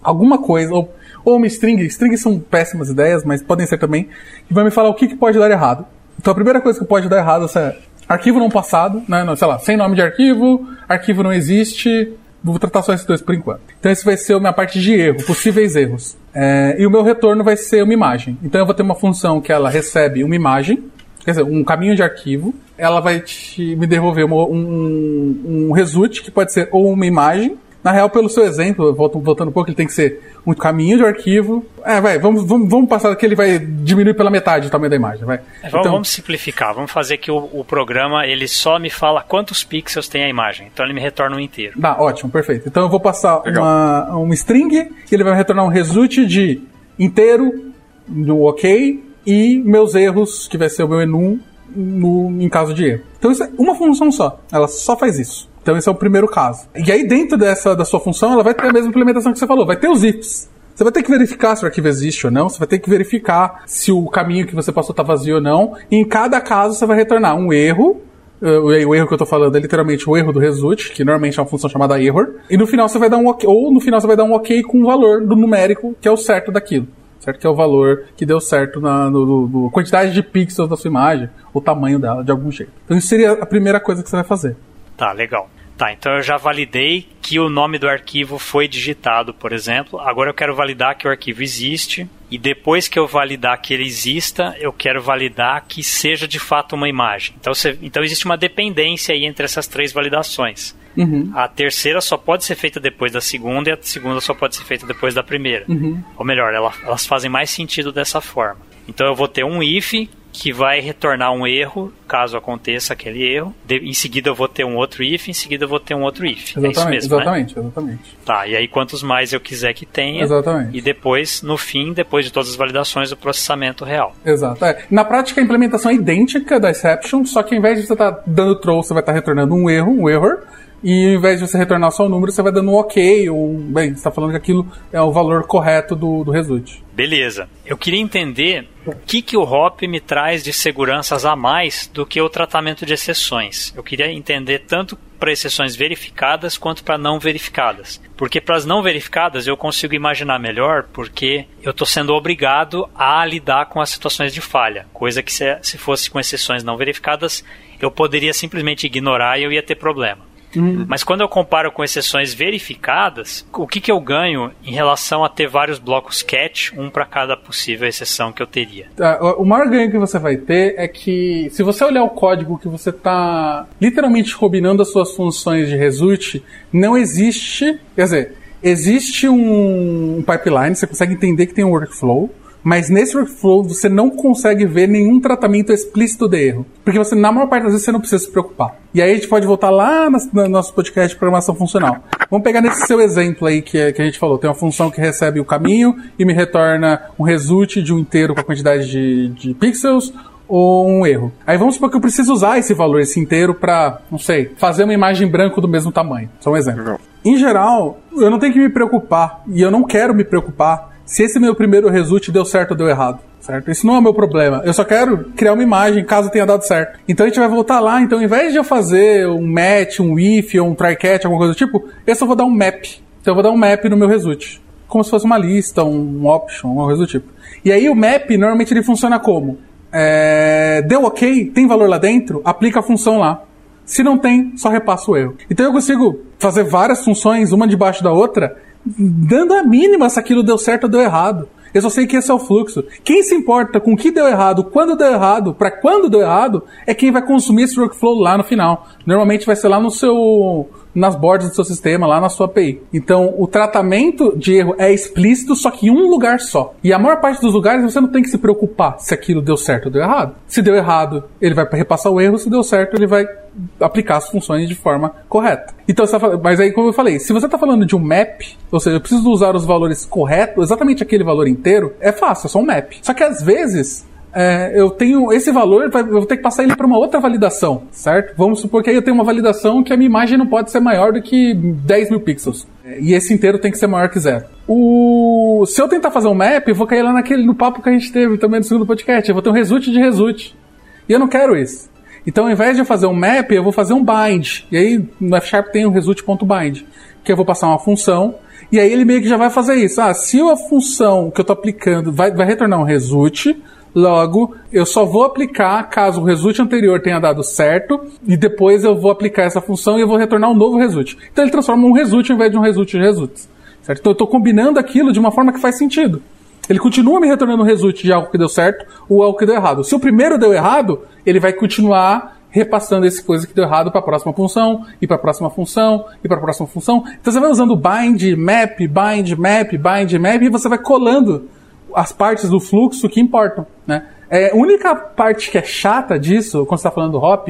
alguma coisa, ou, ou uma string. Strings são péssimas ideias, mas podem ser também, que vai me falar o que, que pode dar errado. Então a primeira coisa que pode dar errado é arquivo não passado, né? sei lá, sem nome de arquivo, arquivo não existe, Vou tratar só esses dois por enquanto. Então, esse vai ser a minha parte de erro, possíveis erros. É, e o meu retorno vai ser uma imagem. Então, eu vou ter uma função que ela recebe uma imagem, quer dizer, um caminho de arquivo. Ela vai te, me devolver uma, um, um result, que pode ser ou uma imagem, na real, pelo seu exemplo, voltando um pouco, ele tem que ser um caminho de arquivo. É, vai, vamos, vamos, vamos passar que ele vai diminuir pela metade o tamanho da imagem, vai. É, vamos, então, vamos simplificar, vamos fazer que o, o, programa ele só me fala quantos pixels tem a imagem, então ele me retorna um inteiro. Dá, ótimo, perfeito. Então eu vou passar uma, uma string e ele vai me retornar um result de inteiro, no ok, e meus erros, que vai ser o meu enum, no, em caso de erro. Então isso é uma função só, ela só faz isso. Então esse é o primeiro caso. E aí dentro dessa da sua função, ela vai ter a mesma implementação que você falou, vai ter os ifs. Você vai ter que verificar se o arquivo existe ou não, você vai ter que verificar se o caminho que você passou está vazio ou não. E em cada caso você vai retornar um erro, Uh, o erro que eu estou falando é literalmente o erro do result, que normalmente é uma função chamada error, e no final você vai dar um ok, ou no final você vai dar um ok com o valor do numérico que é o certo daquilo. certo? Que é o valor que deu certo na no, no, no quantidade de pixels da sua imagem, o tamanho dela, de algum jeito. Então isso seria a primeira coisa que você vai fazer. Tá, legal. Tá, então eu já validei que o nome do arquivo foi digitado, por exemplo. Agora eu quero validar que o arquivo existe. E depois que eu validar que ele exista, eu quero validar que seja de fato uma imagem. Então, você, então existe uma dependência aí entre essas três validações. Uhum. A terceira só pode ser feita depois da segunda e a segunda só pode ser feita depois da primeira. Uhum. Ou melhor, ela, elas fazem mais sentido dessa forma. Então eu vou ter um if que vai retornar um erro, caso aconteça aquele erro. De, em seguida eu vou ter um outro if, em seguida eu vou ter um outro if. Exatamente, é isso mesmo, exatamente, né? exatamente. Tá, e aí quantos mais eu quiser que tenha. Exatamente. E depois, no fim, depois de todas as validações, o processamento real. Exato. É. Na prática, a implementação é idêntica da exception, só que ao invés de você estar tá dando throw, você vai estar tá retornando um erro, um error. E ao invés de você retornar só o número, você vai dando um ok, ou, bem, você está falando que aquilo é o valor correto do, do result. Beleza. Eu queria entender o que, que o HOP me traz de seguranças a mais do que o tratamento de exceções. Eu queria entender tanto para exceções verificadas quanto para não verificadas. Porque para as não verificadas eu consigo imaginar melhor, porque eu estou sendo obrigado a lidar com as situações de falha. Coisa que se, se fosse com exceções não verificadas, eu poderia simplesmente ignorar e eu ia ter problema. Uhum. Mas quando eu comparo com exceções verificadas, o que, que eu ganho em relação a ter vários blocos catch, um para cada possível exceção que eu teria? Tá, o maior ganho que você vai ter é que, se você olhar o código que você está literalmente combinando as suas funções de result, não existe. Quer dizer, existe um pipeline, você consegue entender que tem um workflow mas nesse workflow você não consegue ver nenhum tratamento explícito de erro. Porque você, na maior parte das vezes, você não precisa se preocupar. E aí a gente pode voltar lá no nosso podcast de programação funcional. Vamos pegar nesse seu exemplo aí que, que a gente falou. Tem uma função que recebe o caminho e me retorna um result de um inteiro com a quantidade de, de pixels ou um erro. Aí vamos supor que eu preciso usar esse valor, esse inteiro, para, não sei, fazer uma imagem branco do mesmo tamanho. Só um exemplo. Em geral, eu não tenho que me preocupar, e eu não quero me preocupar se esse meu primeiro result deu certo ou deu errado. Certo? Isso não é o meu problema. Eu só quero criar uma imagem caso tenha dado certo. Então a gente vai voltar lá. Então, ao invés de eu fazer um match, um if ou um try catch, alguma coisa do tipo, eu só vou dar um map. Então eu vou dar um map no meu result. Como se fosse uma lista, um option, alguma coisa do tipo. E aí o map, normalmente ele funciona como? É... Deu ok, tem valor lá dentro, aplica a função lá. Se não tem, só repassa o erro. Então eu consigo fazer várias funções, uma debaixo da outra, dando a mínima se aquilo deu certo ou deu errado. Eu só sei que esse é o fluxo. Quem se importa com o que deu errado, quando deu errado, para quando deu errado, é quem vai consumir esse workflow lá no final. Normalmente vai ser lá no seu nas bordas do seu sistema, lá na sua API. Então, o tratamento de erro é explícito, só que em um lugar só. E a maior parte dos lugares você não tem que se preocupar se aquilo deu certo ou deu errado. Se deu errado, ele vai repassar o erro, se deu certo, ele vai aplicar as funções de forma correta. Então, tá mas aí, como eu falei, se você está falando de um map, ou seja, eu preciso usar os valores corretos, exatamente aquele valor inteiro, é fácil, é só um map. Só que às vezes é, eu tenho esse valor, eu vou ter que passar ele para uma outra validação, certo? Vamos supor que aí eu tenho uma validação que a minha imagem não pode ser maior do que 10 mil pixels. E esse inteiro tem que ser maior que zero. O... Se eu tentar fazer um map, eu vou cair lá naquele, no papo que a gente teve também no segundo podcast. Eu vou ter um result de result. E eu não quero isso. Então, ao invés de eu fazer um map, eu vou fazer um bind. E aí, no F Sharp tem o um result.bind. Que eu vou passar uma função. E aí ele meio que já vai fazer isso. Ah, se a função que eu estou aplicando vai, vai retornar um result, Logo, eu só vou aplicar caso o result anterior tenha dado certo, e depois eu vou aplicar essa função e eu vou retornar um novo result. Então ele transforma um result ao invés de um result de results. Certo? Então eu estou combinando aquilo de uma forma que faz sentido. Ele continua me retornando um result de algo que deu certo ou algo que deu errado. Se o primeiro deu errado, ele vai continuar repassando esse coisa que deu errado para a próxima função, e para a próxima função, e para a próxima função. Então você vai usando bind, map, bind, map, bind, map, e você vai colando as partes do fluxo que importam, né? É, a única parte que é chata disso, quando você está falando do hop,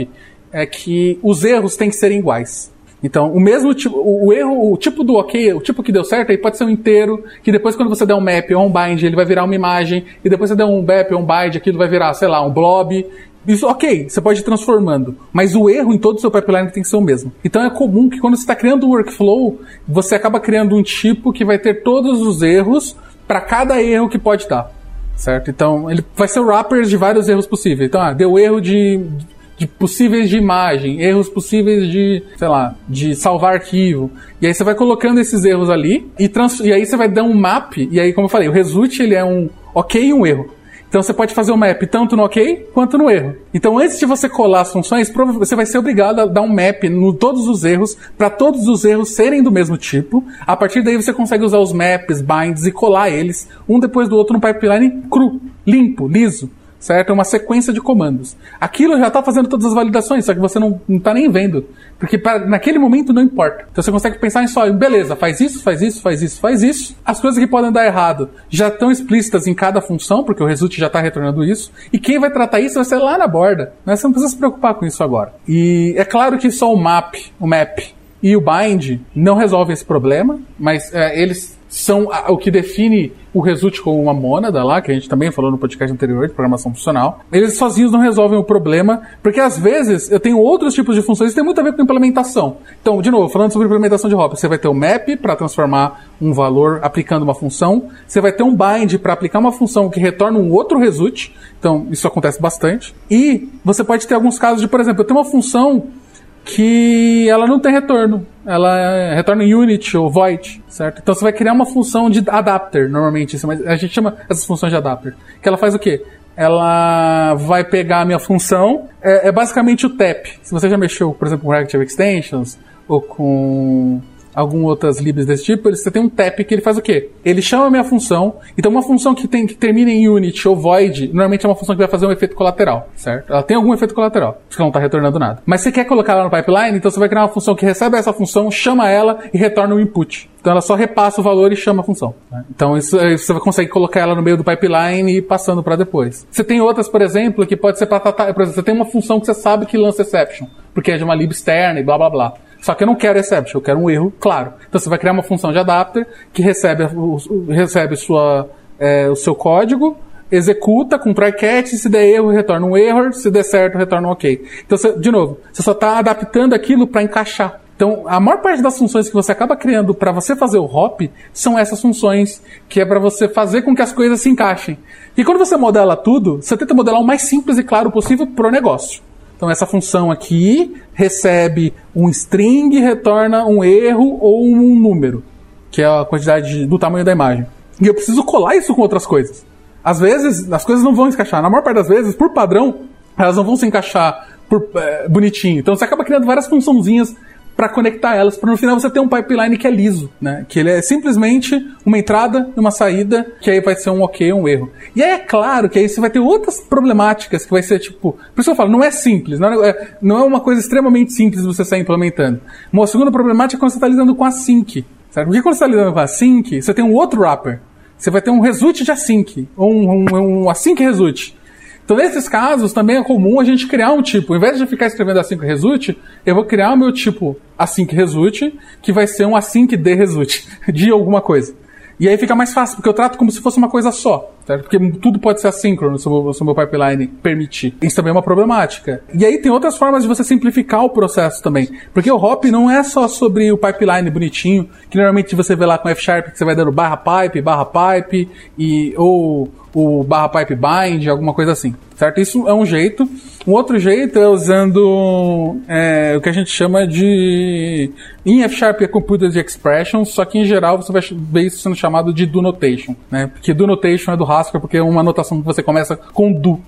é que os erros têm que ser iguais. Então, o mesmo tipo, o, erro, o tipo do ok, o tipo que deu certo, aí pode ser um inteiro, que depois quando você der um map ou um bind, ele vai virar uma imagem, e depois você der um map ou um bind, aquilo vai virar, sei lá, um blob. Isso, ok, você pode ir transformando, mas o erro em todo o seu pipeline tem que ser o mesmo. Então é comum que quando você está criando um workflow, você acaba criando um tipo que vai ter todos os erros, para cada erro que pode dar. Certo? Então, ele vai ser o wrapper de vários erros possíveis. Então, ah, deu erro de, de possíveis de imagem, erros possíveis de, sei lá, de salvar arquivo. E aí você vai colocando esses erros ali e, trans, e aí você vai dar um map. E aí, como eu falei, o result ele é um, ok e um erro. Então você pode fazer o map tanto no ok quanto no erro. Então antes de você colar as funções, você vai ser obrigado a dar um map no todos os erros para todos os erros serem do mesmo tipo. A partir daí você consegue usar os maps, binds e colar eles um depois do outro no pipeline cru, limpo, liso certo? É uma sequência de comandos. Aquilo já está fazendo todas as validações, só que você não está nem vendo. Porque pra, naquele momento não importa. Então você consegue pensar em só, beleza, faz isso, faz isso, faz isso, faz isso. As coisas que podem dar errado já estão explícitas em cada função, porque o result já está retornando isso. E quem vai tratar isso vai ser lá na borda. Né? Você não precisa se preocupar com isso agora. E é claro que só o map, o map e o bind não resolvem esse problema, mas é, eles são o que define o result como uma mônada lá, que a gente também falou no podcast anterior de programação funcional. Eles sozinhos não resolvem o problema, porque às vezes eu tenho outros tipos de funções que tem muito a ver com implementação. Então, de novo, falando sobre implementação de hop, você vai ter o map para transformar um valor aplicando uma função, você vai ter um bind para aplicar uma função que retorna um outro result. Então, isso acontece bastante. E você pode ter alguns casos de, por exemplo, eu tenho uma função que ela não tem retorno. Ela retorna em unit ou void, certo? Então você vai criar uma função de adapter, normalmente. A gente chama essas funções de adapter. Que ela faz o quê? Ela vai pegar a minha função, é, é basicamente o tap. Se você já mexeu, por exemplo, com Reactive Extensions ou com algumas outras libs desse tipo, você tem um tap que ele faz o quê? Ele chama a minha função, então uma função que, tem, que termina em unit ou void, normalmente é uma função que vai fazer um efeito colateral, certo? Ela tem algum efeito colateral, porque não está retornando nada. Mas você quer colocar ela no pipeline, então você vai criar uma função que recebe essa função, chama ela e retorna o input. Então ela só repassa o valor e chama a função. Né? Então isso, você consegue colocar ela no meio do pipeline e ir passando para depois. Você tem outras, por exemplo, que pode ser para tratar. Por exemplo, você tem uma função que você sabe que lança exception, porque é de uma lib externa e blá blá blá. Só que eu não quero exception, eu quero um erro claro. Então você vai criar uma função de adapter que recebe, recebe sua, é, o seu código, executa com try catch, se der erro, retorna um error, se der certo, retorna um ok. Então, você, de novo, você só está adaptando aquilo para encaixar. Então, a maior parte das funções que você acaba criando para você fazer o hop são essas funções que é para você fazer com que as coisas se encaixem. E quando você modela tudo, você tenta modelar o mais simples e claro possível para o negócio. Então essa função aqui recebe um string e retorna um erro ou um número, que é a quantidade do tamanho da imagem. E eu preciso colar isso com outras coisas. Às vezes, as coisas não vão encaixar. Na maior parte das vezes, por padrão, elas não vão se encaixar por, é, bonitinho. Então você acaba criando várias funçãozinhas para conectar elas, para no final você ter um pipeline que é liso, né? Que ele é simplesmente uma entrada e uma saída, que aí vai ser um ok, um erro. E aí é claro que aí você vai ter outras problemáticas que vai ser tipo, por isso eu falo, não é simples, não é, não é uma coisa extremamente simples você sair implementando. Uma segunda problemática é quando você está lidando com a sync, certo? Porque quando você está lidando com a sync, você tem um outro wrapper. Você vai ter um result de async, ou um, um, um async result. Então, nesses casos, também é comum a gente criar um tipo. Ao invés de ficar escrevendo async result, eu vou criar o meu tipo async result, que vai ser um async de result, de alguma coisa. E aí fica mais fácil, porque eu trato como se fosse uma coisa só. Certo? Porque tudo pode ser assíncrono se o meu pipeline permitir. Isso também é uma problemática. E aí tem outras formas de você simplificar o processo também. Porque o hop não é só sobre o pipeline bonitinho, que normalmente você vê lá com F Sharp, que você vai dando barra pipe, barra pipe, e, ou o barra pipe bind, alguma coisa assim. Certo? Isso é um jeito. Um outro jeito é usando é, o que a gente chama de. Em F Sharp é Computed Expression, só que em geral você vai ver isso sendo chamado de do notation. Né? Porque do notation é do Haskell, porque é uma notação que você começa com do.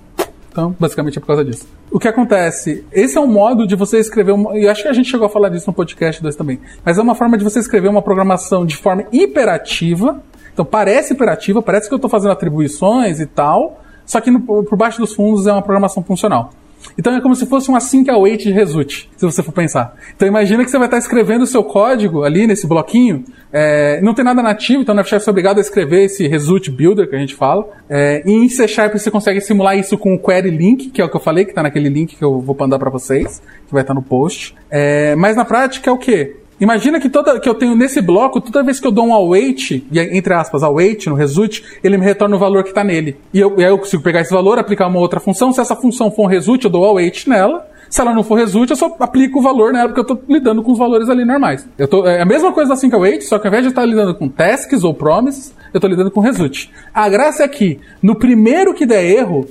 Então, basicamente é por causa disso. O que acontece? Esse é um modo de você escrever uma. E acho que a gente chegou a falar disso no podcast 2 também. Mas é uma forma de você escrever uma programação de forma imperativa então parece imperativa, parece que eu estou fazendo atribuições e tal, só que no, por baixo dos fundos é uma programação funcional. Então é como se fosse um async await de result, se você for pensar. Então imagina que você vai estar escrevendo o seu código ali nesse bloquinho, é, não tem nada nativo, então F-Sharp você é obrigado a escrever esse result builder que a gente fala. É, e em C Sharp você consegue simular isso com o query link, que é o que eu falei, que está naquele link que eu vou mandar para vocês, que vai estar no post. É, mas na prática é o quê? Imagina que toda que eu tenho nesse bloco, toda vez que eu dou um await, e entre aspas, await no result, ele me retorna o valor que está nele. E, eu, e aí eu consigo pegar esse valor, aplicar uma outra função. Se essa função for um result, eu dou await nela. Se ela não for result, eu só aplico o valor nela, porque eu estou lidando com os valores ali normais. Eu tô, é a mesma coisa assim que await, só que ao invés de estar lidando com tasks ou promises, eu estou lidando com result. A graça é que, no primeiro que der erro,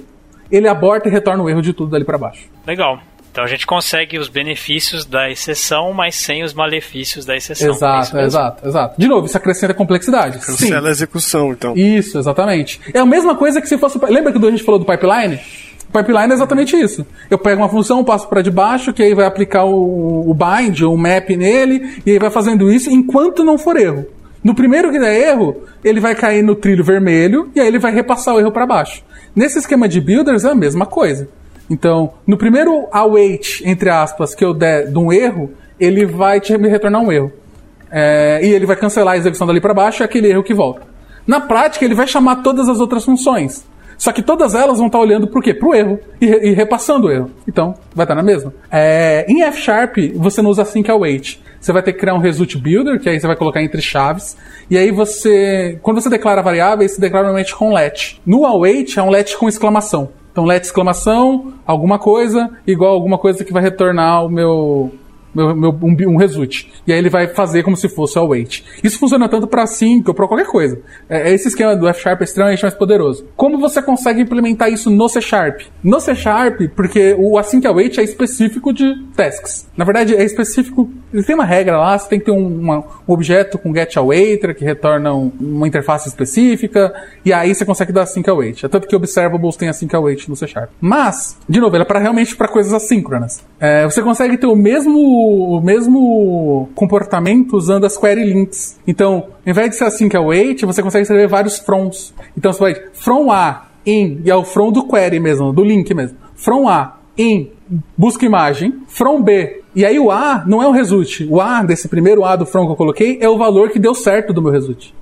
ele aborta e retorna o erro de tudo dali para baixo. Legal. Então a gente consegue os benefícios da exceção, mas sem os malefícios da exceção. Exato, é exato, exato. De novo, isso acrescenta complexidade. Cancela a execução, então. Isso, exatamente. É a mesma coisa que se fosse. Lembra que a gente falou do pipeline? O pipeline é exatamente isso. Eu pego uma função, passo para de baixo, que aí vai aplicar o, o bind ou o map nele, e aí vai fazendo isso enquanto não for erro. No primeiro que der erro, ele vai cair no trilho vermelho e aí ele vai repassar o erro para baixo. Nesse esquema de builders é a mesma coisa. Então, no primeiro await, entre aspas, que eu der de um erro, ele vai te me retornar um erro. É, e ele vai cancelar a execução dali para baixo e aquele erro que volta. Na prática, ele vai chamar todas as outras funções. Só que todas elas vão estar olhando por quê? Pro erro e, e repassando o erro. Então, vai estar na mesma. É, em F Sharp, você não usa sync await. Você vai ter que criar um result builder, que aí você vai colocar entre chaves. E aí você, quando você declara variáveis, você declara normalmente com let. No await é um let com exclamação. Então let exclamação, alguma coisa, igual alguma coisa que vai retornar o meu meu, meu, um, um result. E aí ele vai fazer como se fosse o await. Isso funciona tanto para sync ou para qualquer coisa. É, esse esquema do F Sharp é extremamente mais poderoso. Como você consegue implementar isso no C Sharp? No C Sharp, porque o async await é específico de tasks. Na verdade, é específico. Tem uma regra lá, você tem que ter um, uma, um objeto com get awaiter que retorna um, uma interface específica, e aí você consegue dar async await. É tanto que observables tem async await no C Sharp. Mas, de novo, ele é para realmente para coisas assíncronas. É, você consegue ter o mesmo o mesmo comportamento usando as query links. Então, ao invés de ser async await, você consegue escrever vários froms. Então, você vai from A, in, e é o from do query mesmo, do link mesmo. From A, in, busca imagem. From B, e aí o A não é o result. O A, desse primeiro A do from que eu coloquei, é o valor que deu certo do meu result.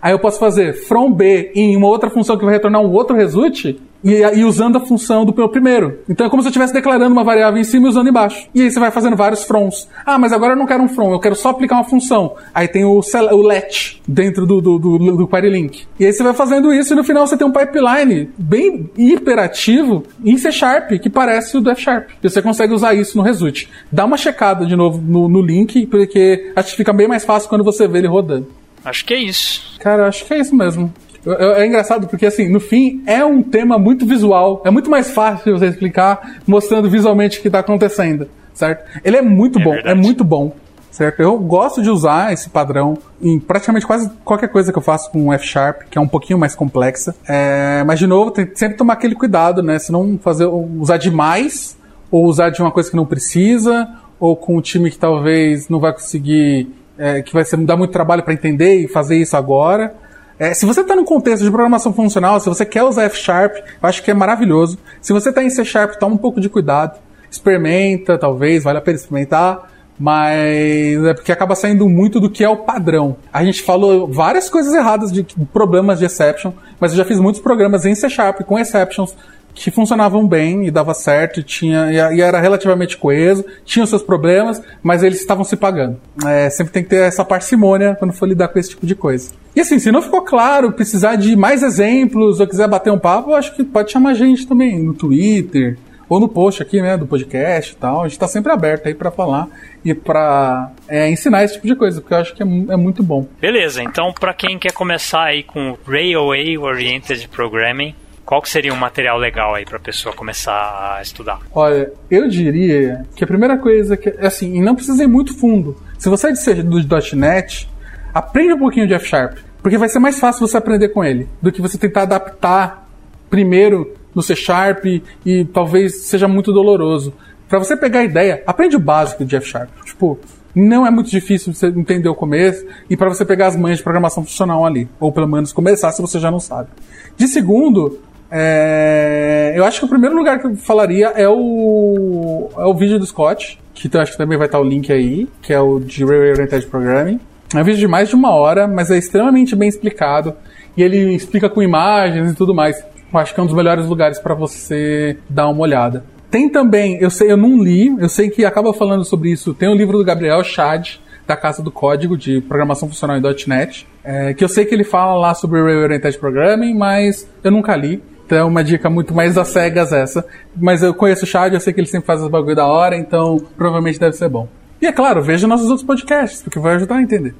Aí eu posso fazer from B em uma outra função que vai retornar um outro result e, e, usando a função do meu primeiro. Então é como se eu estivesse declarando uma variável em cima e usando embaixo. E aí você vai fazendo vários froms. Ah, mas agora eu não quero um from, eu quero só aplicar uma função. Aí tem o, o let dentro do, do, do, do query link. E aí você vai fazendo isso e no final você tem um pipeline bem hiperativo em C Sharp, que parece o do F Sharp. E você consegue usar isso no result. Dá uma checada de novo no, no link, porque acho que fica bem mais fácil quando você vê ele rodando. Acho que é isso. Cara, acho que é isso mesmo. É engraçado porque, assim, no fim, é um tema muito visual. É muito mais fácil você explicar mostrando visualmente o que está acontecendo, certo? Ele é muito é bom, é verdade. é muito bom, certo? Eu gosto de usar esse padrão em praticamente quase qualquer coisa que eu faço com F Sharp, que é um pouquinho mais complexa. É, mas, de novo, tem que sempre tomar aquele cuidado, né? Se não fazer, usar demais, ou usar de uma coisa que não precisa, ou com um time que talvez não vai conseguir, é, que vai ser, dar muito trabalho para entender e fazer isso agora. É, se você está no contexto de programação funcional, se você quer usar F Sharp, eu acho que é maravilhoso. Se você está em C Sharp, toma um pouco de cuidado. Experimenta, talvez, vale a pena experimentar. Mas é porque acaba saindo muito do que é o padrão. A gente falou várias coisas erradas de problemas de exception, mas eu já fiz muitos programas em C Sharp com exceptions que funcionavam bem e dava certo e tinha e era relativamente coeso, tinham seus problemas, mas eles estavam se pagando. É, sempre tem que ter essa parcimônia quando for lidar com esse tipo de coisa. E assim, se não ficou claro, precisar de mais exemplos ou quiser bater um papo, eu acho que pode chamar a gente também no Twitter ou no post aqui, né, do podcast e tal. A gente tá sempre aberto aí para falar e para é, ensinar esse tipo de coisa, porque eu acho que é, é muito bom. Beleza, então para quem quer começar aí com Railway Oriented Programming, qual que seria um material legal aí para a pessoa começar a estudar? Olha, eu diria que a primeira coisa que assim, e não precisa ir muito fundo. Se você é de do .NET, aprende um pouquinho de F Sharp, porque vai ser mais fácil você aprender com ele do que você tentar adaptar primeiro no C Sharp e talvez seja muito doloroso. Para você pegar a ideia, aprende o básico de F Sharp. Tipo, não é muito difícil você entender o começo e para você pegar as manhas de programação funcional ali, ou pelo menos começar se você já não sabe. De segundo, é, eu acho que o primeiro lugar que eu falaria é o, é o vídeo do Scott, que eu acho que também vai estar o link aí, que é o de Railway Oriented Programming. É um vídeo de mais de uma hora, mas é extremamente bem explicado e ele explica com imagens e tudo mais. Eu acho que é um dos melhores lugares para você dar uma olhada. Tem também, eu sei, eu não li, eu sei que acaba falando sobre isso. Tem o um livro do Gabriel Chad, da Casa do Código de Programação Funcional em .NET, é, que eu sei que ele fala lá sobre Railway Oriented Programming, mas eu nunca li. Então é uma dica muito mais das cegas essa. Mas eu conheço o Chad, eu sei que ele sempre faz os bagulho da hora, então provavelmente deve ser bom. E é claro, veja nossos outros podcasts, porque vai ajudar a entender.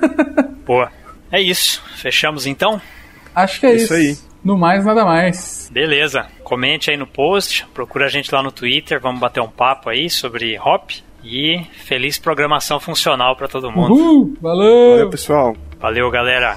Boa. É isso. Fechamos então? Acho que é isso. Isso aí. No mais, nada mais. Beleza. Comente aí no post, procura a gente lá no Twitter, vamos bater um papo aí sobre Hop. E feliz programação funcional para todo mundo. Uhul, valeu! Valeu, pessoal. Valeu, galera.